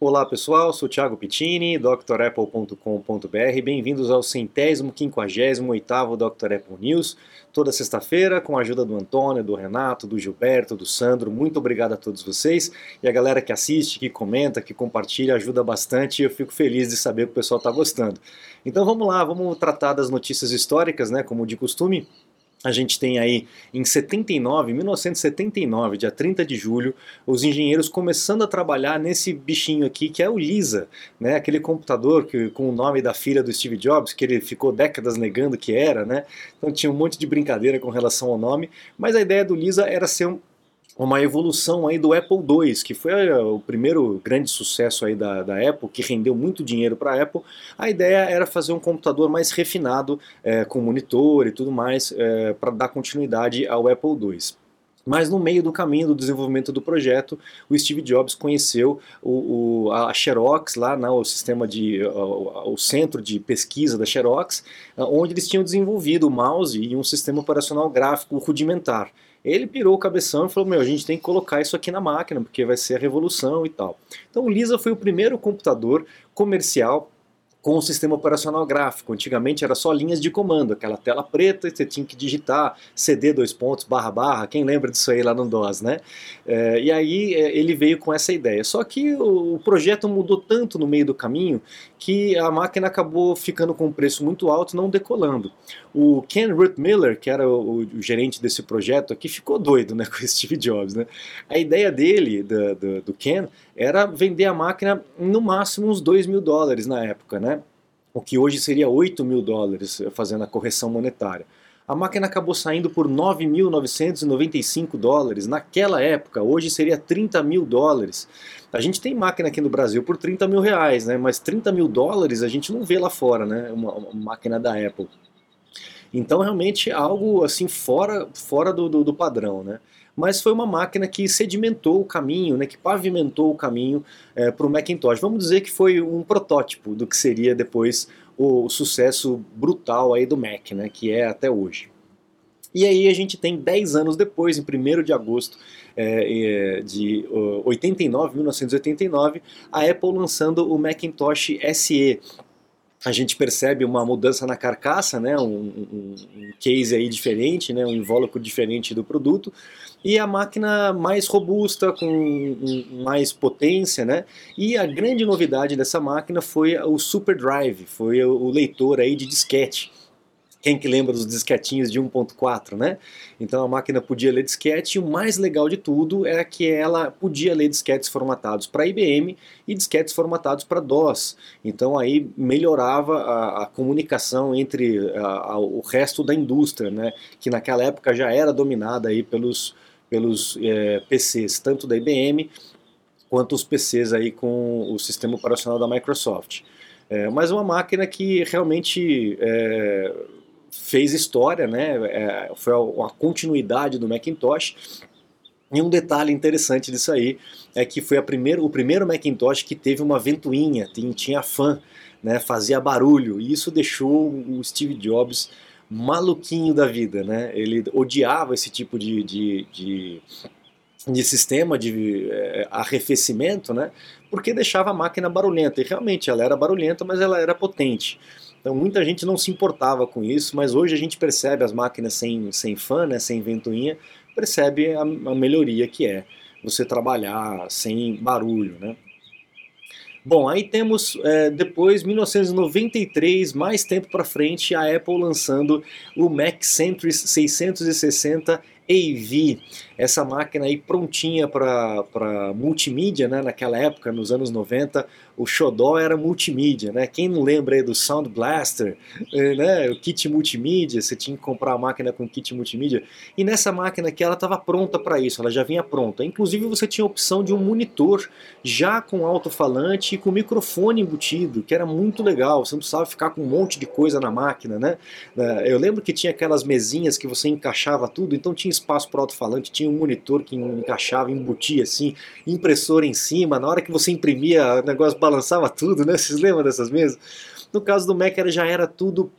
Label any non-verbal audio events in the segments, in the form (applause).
Olá pessoal, sou Thiago Pittini, drapple.com.br. Bem-vindos ao centésimo, quinquagésimo oitavo Dr. Apple News. Toda sexta-feira, com a ajuda do Antônio, do Renato, do Gilberto, do Sandro. Muito obrigado a todos vocês. E a galera que assiste, que comenta, que compartilha, ajuda bastante e eu fico feliz de saber que o pessoal está gostando. Então vamos lá, vamos tratar das notícias históricas, né, como de costume. A gente tem aí em 79, 1979, dia 30 de julho, os engenheiros começando a trabalhar nesse bichinho aqui que é o Lisa, né? aquele computador que, com o nome da filha do Steve Jobs, que ele ficou décadas negando que era, né? Então tinha um monte de brincadeira com relação ao nome, mas a ideia do Lisa era ser um, uma evolução aí do Apple II, que foi eh, o primeiro grande sucesso aí da, da Apple, que rendeu muito dinheiro para a Apple. A ideia era fazer um computador mais refinado, é, com monitor e tudo mais, é, para dar continuidade ao Apple II. Mas no meio do caminho do desenvolvimento do projeto, o Steve Jobs conheceu o, o, a Xerox lá, né, o sistema de, o, o, centro de pesquisa da Xerox, onde eles tinham desenvolvido o mouse e um sistema operacional gráfico rudimentar. Ele pirou o cabeção e falou: Meu, a gente tem que colocar isso aqui na máquina, porque vai ser a revolução e tal. Então o Lisa foi o primeiro computador comercial com o sistema operacional gráfico. Antigamente era só linhas de comando, aquela tela preta você tinha que digitar CD dois pontos, barra barra, quem lembra disso aí lá no DOS, né? É, e aí é, ele veio com essa ideia. Só que o projeto mudou tanto no meio do caminho que a máquina acabou ficando com um preço muito alto não decolando. O Ken Ruth-Miller, que era o, o, gerente desse projeto aqui, ficou doido né, (laughs) com Steve Jobs. Né? A ideia dele, do, do, do Ken, era vender a máquina no máximo uns 2 mil dólares na época, né? O que hoje seria 8 mil dólares fazendo a correção monetária. A máquina acabou saindo por 9.995 dólares naquela época, hoje seria 30 mil dólares. A gente tem máquina aqui no Brasil por 30 mil reais, né? mas 30 mil dólares a gente não vê lá fora, né? uma, uma máquina da Apple. Então realmente algo assim fora, fora do, do, do padrão. Né? mas foi uma máquina que sedimentou o caminho, né, que pavimentou o caminho é, para o Macintosh. Vamos dizer que foi um protótipo do que seria depois o sucesso brutal aí do Mac, né, que é até hoje. E aí a gente tem 10 anos depois, em 1 de agosto é, é de 89, 1989, a Apple lançando o Macintosh SE, a gente percebe uma mudança na carcaça, né, um, um, um, case aí diferente, né, um invólucro diferente do produto, e a máquina mais robusta, com mais potência, né, e a grande novidade dessa máquina foi o Super Drive, foi o leitor aí de disquete, quem que lembra dos disquetinhos de 1.4, né? Então a máquina podia ler disquete e o mais legal de tudo era que ela podia ler disquetes formatados para IBM e disquetes formatados para DOS. Então aí melhorava a, a comunicação entre a, a, o resto da indústria, né? Que naquela época já era dominada aí pelos, pelos é, PCs, tanto da IBM quanto os PCs aí com o sistema operacional da Microsoft. É, mas uma máquina que realmente é, fez história, né? É, foi a, a continuidade do Macintosh. E um detalhe interessante disso aí é que foi o primeiro Macintosh que teve uma ventoinha, tinha, tinha fã, né, fazia barulho, e isso deixou o Steve Jobs maluquinho da vida. Né? Ele odiava esse tipo de, de, de, de sistema de é, arrefecimento, né, porque deixava a máquina barulhenta, e realmente ela era barulhenta, mas ela era potente. Então muita gente não se importava com isso, mas hoje a gente percebe as máquinas sem, sem fã, né, sem ventoinha, percebe a, a melhoria que é você trabalhar sem barulho, né? Bom, aí temos é, depois, 1993, mais tempo para frente, a Apple lançando o Mac Centris 660 AV, essa máquina aí prontinha para multimídia, né? naquela época, nos anos 90, o xodó era multimídia, né? Quem não lembra aí do Sound Blaster, eh, né? O kit multimídia, você tinha que comprar a máquina com kit multimídia. E nessa máquina aqui ela estava pronta para isso, ela já vinha pronta. Inclusive você tinha a opção de um monitor já com alto-falante e com microfone embutido, que era muito legal. Você não precisava ficar com um monte de coisa na máquina, né? Eh, eu lembro que tinha aquelas mesinhas que você encaixava tudo, então tinha espaço para alto-falante, tinha um monitor que encaixava, embutia assim, impressora em cima, na hora que você imprimia, o negócio balançava tudo, né? (laughs) Vocês lembram dessas mesas? No caso do Mac era, já era tudo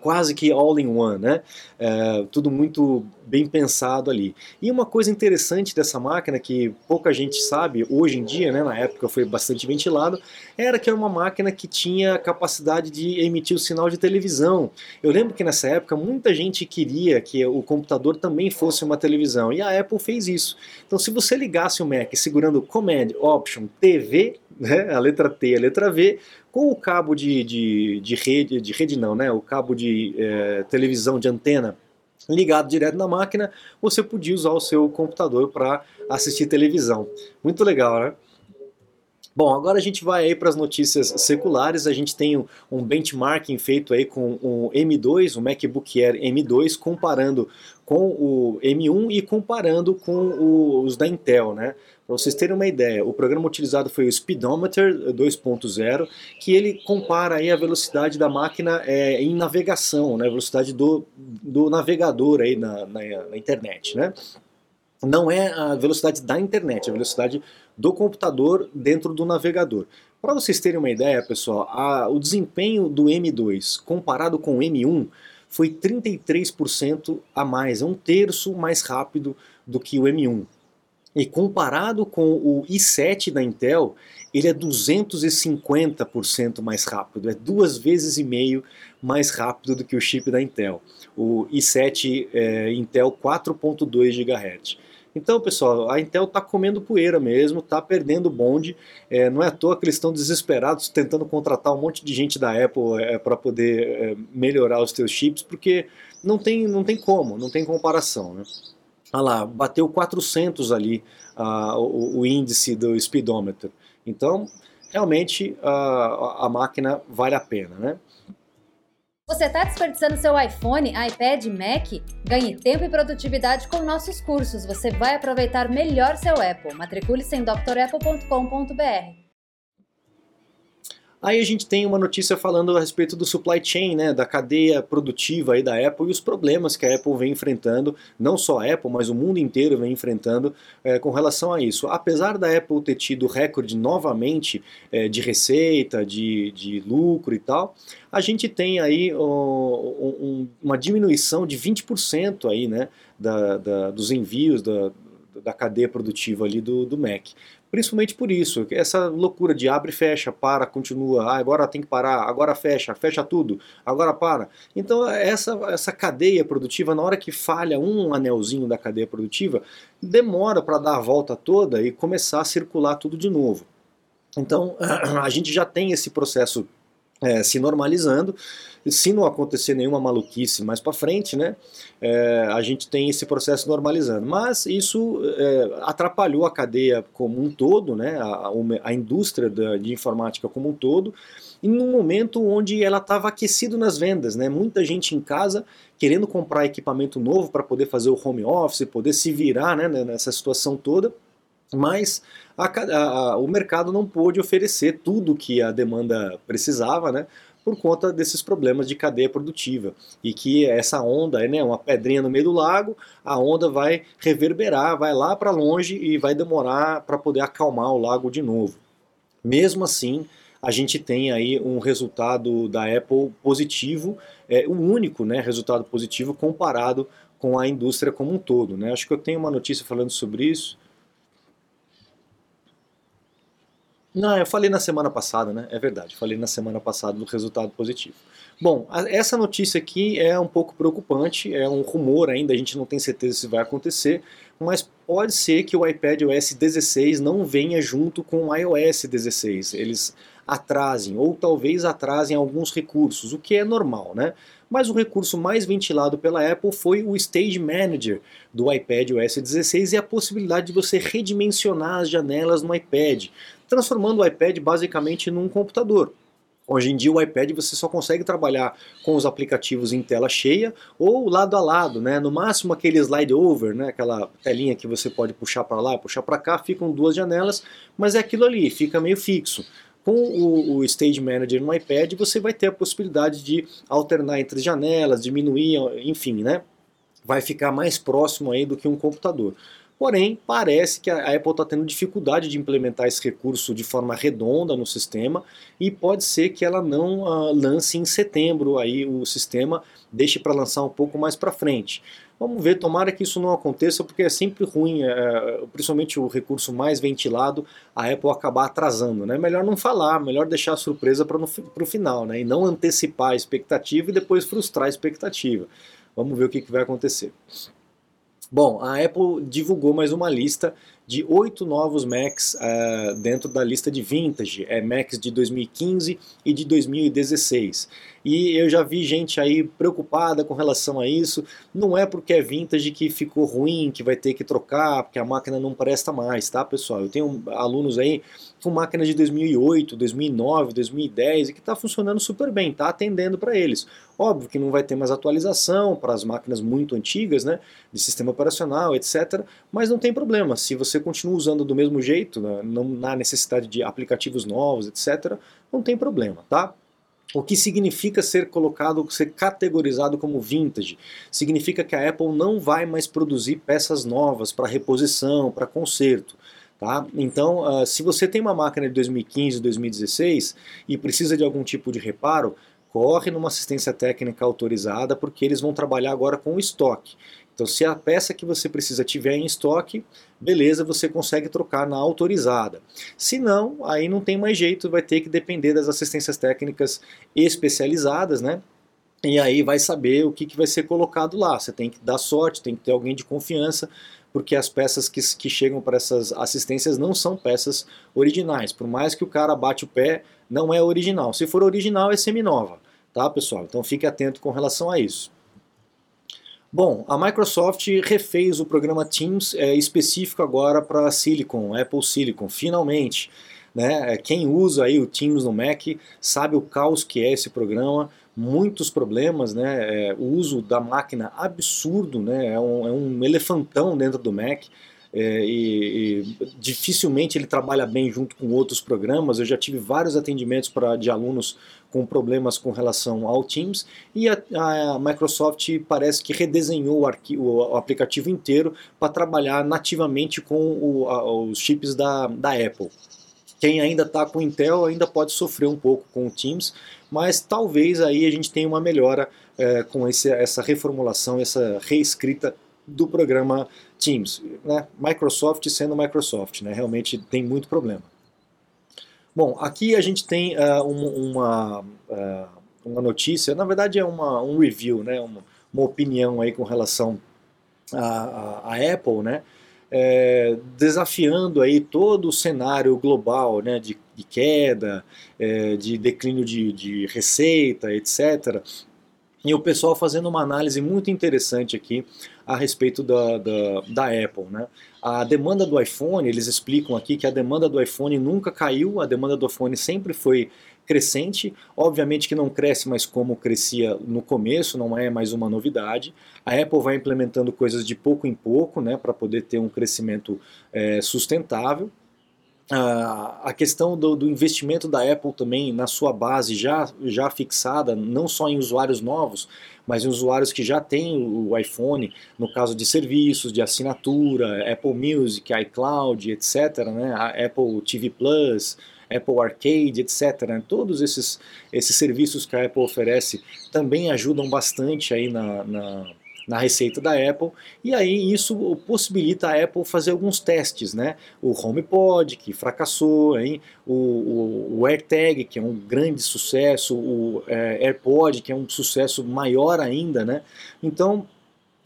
quase que all in one, né? É, tudo muito bem pensado ali. E uma coisa interessante dessa máquina que pouca gente sabe hoje em dia, né, na época foi bastante ventilado, era que era uma máquina que tinha capacidade de emitir o sinal de televisão. Eu lembro que nessa época muita gente queria que o computador também fosse uma televisão e a Apple fez isso. Então se você ligasse o Mac segurando Command Option TV, né, a letra T e a letra V, com o cabo de, de, de rede, de rede não, né, o cabo de é, televisão de antena ligado direto na máquina, você podia usar o seu computador para assistir televisão. Muito legal, né? Bom, agora a gente vai aí para as notícias seculares. A gente tem um benchmarking feito aí com o M2, o MacBook Air M2, comparando com o M1 e comparando com os da Intel, né? Para vocês terem uma ideia, o programa utilizado foi o Speedometer 2.0, que ele compara aí a velocidade da máquina é, em navegação, né? A velocidade do, do navegador aí na, na, na internet, né? Não é a velocidade da internet, é a velocidade do computador dentro do navegador. Para vocês terem uma ideia, pessoal, a, o desempenho do M2 comparado com o M1 foi 33% a mais, é um terço mais rápido do que o M1. E comparado com o i7 da Intel, ele é 250% mais rápido, é duas vezes e meio mais rápido do que o chip da Intel. O i7 é, Intel 4.2 GHz. Então, pessoal, a Intel está comendo poeira mesmo, está perdendo bonde. É, não é à toa que eles estão desesperados tentando contratar um monte de gente da Apple é, para poder é, melhorar os seus chips, porque não tem, não tem como, não tem comparação. Né? Olha lá, bateu 400 ali uh, o, o, índice do speedometer. Então, realmente uh, a máquina vale a pena. Né? Você está desperdiçando seu iPhone, iPad, Mac? Ganhe tempo e produtividade com nossos cursos. Você vai aproveitar melhor seu Apple. Matricule-se em drapple.com.br. Aí a gente tem uma notícia falando a respeito do supply chain, né, da cadeia produtiva aí da Apple e os problemas que a Apple vem enfrentando, não só a Apple, mas o mundo inteiro vem enfrentando é, com relação a isso. Apesar da Apple ter tido recorde novamente é, de receita, de, de lucro e tal, a gente tem aí um, uma diminuição de 20% aí, né, da, da, dos envios da, da cadeia produtiva ali do, do Mac. Principalmente por isso, essa loucura de abre e fecha, para, continua, ah, agora tem que parar, agora fecha, fecha tudo, agora para. Então essa, essa cadeia produtiva, na hora que falha um anelzinho da cadeia produtiva, demora para dar a volta toda e começar a circular tudo de novo. Então (clears throat) a gente já tem esse processo é, se normalizando. Se não acontecer nenhuma maluquice mais para frente, né, é, a gente tem esse processo normalizando. Mas isso é, atrapalhou a cadeia como um todo, né, a, a indústria da, de informática como um todo, em um momento onde ela estava aquecida nas vendas, né, muita gente em casa querendo comprar equipamento novo para poder fazer o home office, poder se virar né, nessa situação toda mas a, a, o mercado não pôde oferecer tudo que a demanda precisava, né? por conta desses problemas de cadeia produtiva e que essa onda é né, uma pedrinha no meio do lago, a onda vai reverberar, vai lá para longe e vai demorar para poder acalmar o lago de novo. Mesmo assim, a gente tem aí um resultado da Apple positivo, é, um único né, resultado positivo comparado com a indústria como um todo. Né? Acho que eu tenho uma notícia falando sobre isso. Não, eu falei na semana passada, né? É verdade, falei na semana passada do resultado positivo. Bom, a, essa notícia aqui é um pouco preocupante, é um rumor ainda, a gente não tem certeza se vai acontecer, mas pode ser que o iPad OS 16 não venha junto com o iOS 16. Eles atrasem, ou talvez atrasem alguns recursos, o que é normal, né? Mas o recurso mais ventilado pela Apple foi o Stage Manager do iPad OS 16 e a possibilidade de você redimensionar as janelas no iPad transformando o iPad basicamente num computador. Hoje em dia o iPad você só consegue trabalhar com os aplicativos em tela cheia ou lado a lado, né? No máximo aquele slide over, né? Aquela telinha que você pode puxar para lá, puxar para cá, ficam duas janelas, mas é aquilo ali, fica meio fixo. Com o, o, Stage Manager no iPad você vai ter a possibilidade de alternar entre janelas, diminuir, enfim, né? Vai ficar mais próximo aí do que um computador. Porém, parece que a Apple está tendo dificuldade de implementar esse recurso de forma redonda no sistema e pode ser que ela não uh, lance em setembro aí o sistema, deixe para lançar um pouco mais para frente. Vamos ver, tomara que isso não aconteça, porque é sempre ruim, é, principalmente o recurso mais ventilado, a Apple acabar atrasando. Né? Melhor não falar, melhor deixar a surpresa para o final, né? e não antecipar a expectativa e depois frustrar a expectativa. Vamos ver o que, que vai acontecer. Bom, a Apple divulgou mais uma lista de oito novos Macs uh, dentro da lista de vintage, é Macs de 2015 e de 2016. E eu já vi gente aí preocupada com relação a isso. Não é porque é vintage que ficou ruim, que vai ter que trocar, porque a máquina não presta mais, tá, pessoal? Eu tenho alunos aí com máquinas de 2008, 2009, 2010 e que está funcionando super bem, está atendendo para eles. Óbvio que não vai ter mais atualização para as máquinas muito antigas, né, de sistema operacional, etc. Mas não tem problema, se você continua usando do mesmo jeito, né, não há necessidade de aplicativos novos, etc., não tem problema, tá? O que significa ser colocado, ser categorizado como vintage? Significa que a Apple não vai mais produzir peças novas para reposição, para conserto. Tá? Então, uh, se você tem uma máquina de 2015, 2016 e precisa de algum tipo de reparo, corre numa assistência técnica autorizada porque eles vão trabalhar agora com o estoque. Então, se a peça que você precisa tiver em estoque, beleza, você consegue trocar na autorizada. Se não, aí não tem mais jeito, vai ter que depender das assistências técnicas especializadas, né? E aí vai saber o que, que vai ser colocado lá. Você tem que dar sorte, tem que ter alguém de confiança, porque as peças que, que chegam para essas assistências não são peças originais. Por mais que o cara bate o pé, não é original. Se for original, é seminova, tá, pessoal? Então fique atento com relação a isso. Bom, a Microsoft refez o programa Teams é, específico agora para Silicon, Apple Silicon, finalmente. Né? É, quem usa aí o Teams no Mac sabe o caos que é esse programa, muitos problemas, né? É, o uso da máquina absurdo, né? é, um, é um elefantão dentro do Mac. É, e, e, dificilmente ele trabalha bem junto com outros programas. Eu já tive vários atendimentos pra, de alunos com problemas com relação ao Teams e a, a Microsoft parece que redesenhou o, arquivo, o aplicativo inteiro para trabalhar nativamente com o, a, os chips da, da Apple. Quem ainda está com Intel ainda pode sofrer um pouco com o Teams, mas talvez aí a gente tenha uma melhora é, com esse, essa reformulação, essa reescrita do programa Teams. Né? Microsoft sendo Microsoft, né? realmente tem muito problema. Bom, aqui a gente tem uh, uma, uh, uma notícia, na verdade é uma, um review, né, uma, uma opinião aí com relação à, Apple, né, é, desafiando aí todo o cenário global né, de, de queda, é, de declínio de, de receita, etc. E o pessoal fazendo uma análise muito interessante aqui a respeito da, da, da Apple. Né? A demanda do iPhone, eles explicam aqui que a demanda do iPhone nunca caiu, a demanda do iPhone sempre foi crescente, obviamente que não cresce mais como crescia no começo, não é mais uma novidade. A Apple vai implementando coisas de pouco em pouco, né, para poder ter um crescimento é, sustentável a questão do, do, investimento da Apple também na sua base já, já fixada, não só em usuários novos, mas em usuários que já têm o iPhone, no caso de serviços, de assinatura, Apple Music, iCloud, etc., né? Apple TV Plus, Apple Arcade, etc. Né? Todos esses, esses serviços que a Apple oferece também ajudam bastante aí na, na na receita da Apple, e aí isso possibilita a Apple fazer alguns testes, né? O HomePod, que fracassou, hein? O, o, o AirTag, que é um grande sucesso, o é, AirPod, que é um sucesso maior ainda, né? Então,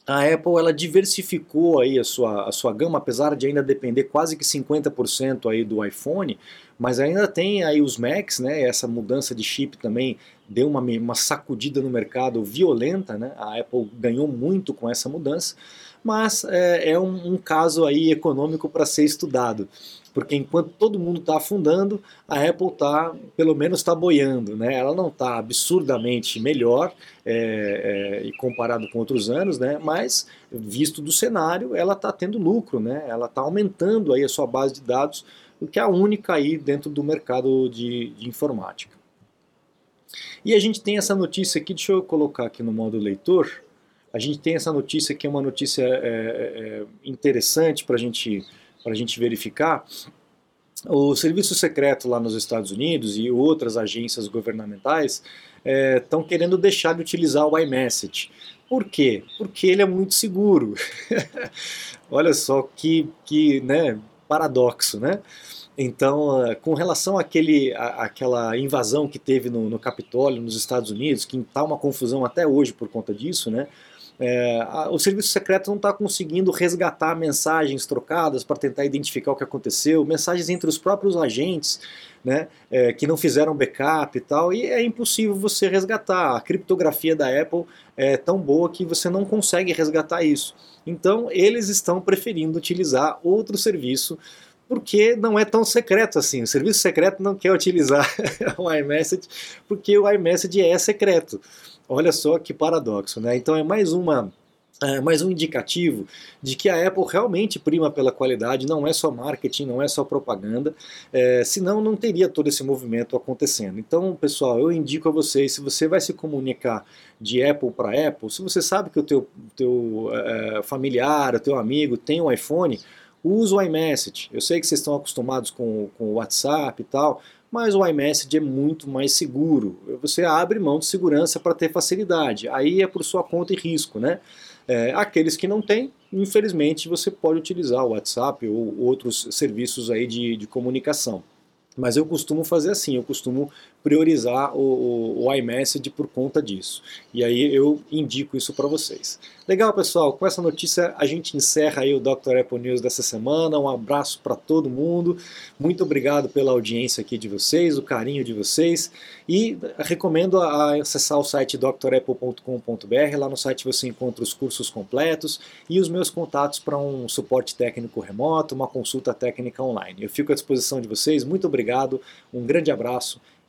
a Apple ela diversificou aí a sua, a sua gama, apesar de ainda depender quase que 50% aí do iPhone, mas ainda tem aí os Macs, né? Essa mudança de chip também deu uma, uma sacudida no mercado violenta, né? A Apple ganhou muito com essa mudança, mas é, é um, um caso aí econômico para ser estudado porque enquanto todo mundo está afundando, a Apple está, pelo menos está boiando, né? Ela não está absurdamente melhor é, é, comparado com outros anos, né? Mas visto do cenário, ela está tendo lucro, né? Ela está aumentando aí a sua base de dados, que é a única aí dentro do mercado de, de informática. E a gente tem essa notícia aqui, deixa eu colocar aqui no modo leitor, A gente tem essa notícia que é uma notícia é, é, interessante para gente, a gente verificar. O serviço secreto lá nos Estados Unidos e outras agências governamentais estão é, querendo deixar de utilizar o iMessage. Por quê? Porque ele é muito seguro. (laughs) Olha só que, que né, paradoxo, né? Então, ah, com relação àquele, à, àquela invasão que teve no, no Capitólio, nos Estados Unidos, que está uma confusão até hoje por conta disso, né? É, a, o serviço secreto não está conseguindo resgatar mensagens trocadas para tentar identificar o que aconteceu, mensagens entre os próprios agentes, né, é, que não fizeram backup e tal, e é impossível você resgatar. A criptografia da Apple é tão boa que você não consegue resgatar isso. Então, eles estão preferindo utilizar outro serviço porque não é tão secreto assim. O serviço secreto não quer utilizar (laughs) o iMessage porque o iMessage é secreto. Olha só que paradoxo, né? Então é mais uma é mais um indicativo de que a Apple realmente prima pela qualidade, não é só marketing, não é só propaganda, é, senão não teria todo esse movimento acontecendo. Então, pessoal, eu indico a vocês, se você vai se comunicar de Apple para Apple, se você sabe que o teu, teu é, familiar, o teu amigo tem um iPhone, usa o iMessage. Eu sei que vocês estão acostumados com, com o WhatsApp e tal, mas o iMessage é muito mais seguro. Você abre mão de segurança para ter facilidade. Aí é por sua conta e risco, né? É, aqueles que não têm, infelizmente, você pode utilizar o WhatsApp ou outros serviços aí de, de comunicação. Mas eu costumo fazer assim, eu costumo priorizar o, o, o iMessage por conta disso. E aí eu indico isso para vocês. Legal, pessoal, com essa notícia a gente encerra aí o Dr. Apple News dessa semana. Um abraço para todo mundo. Muito obrigado pela audiência aqui de vocês, o carinho de vocês. E recomendo a acessar o site drapple.com.br. Lá no site você encontra os cursos completos e os meus contatos para um suporte técnico remoto, uma consulta técnica online. Eu fico à disposição de vocês. Muito obrigado, um grande abraço